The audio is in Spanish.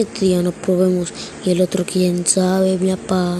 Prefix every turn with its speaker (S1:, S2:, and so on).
S1: este día nos probemos y el otro quién sabe, mi papá.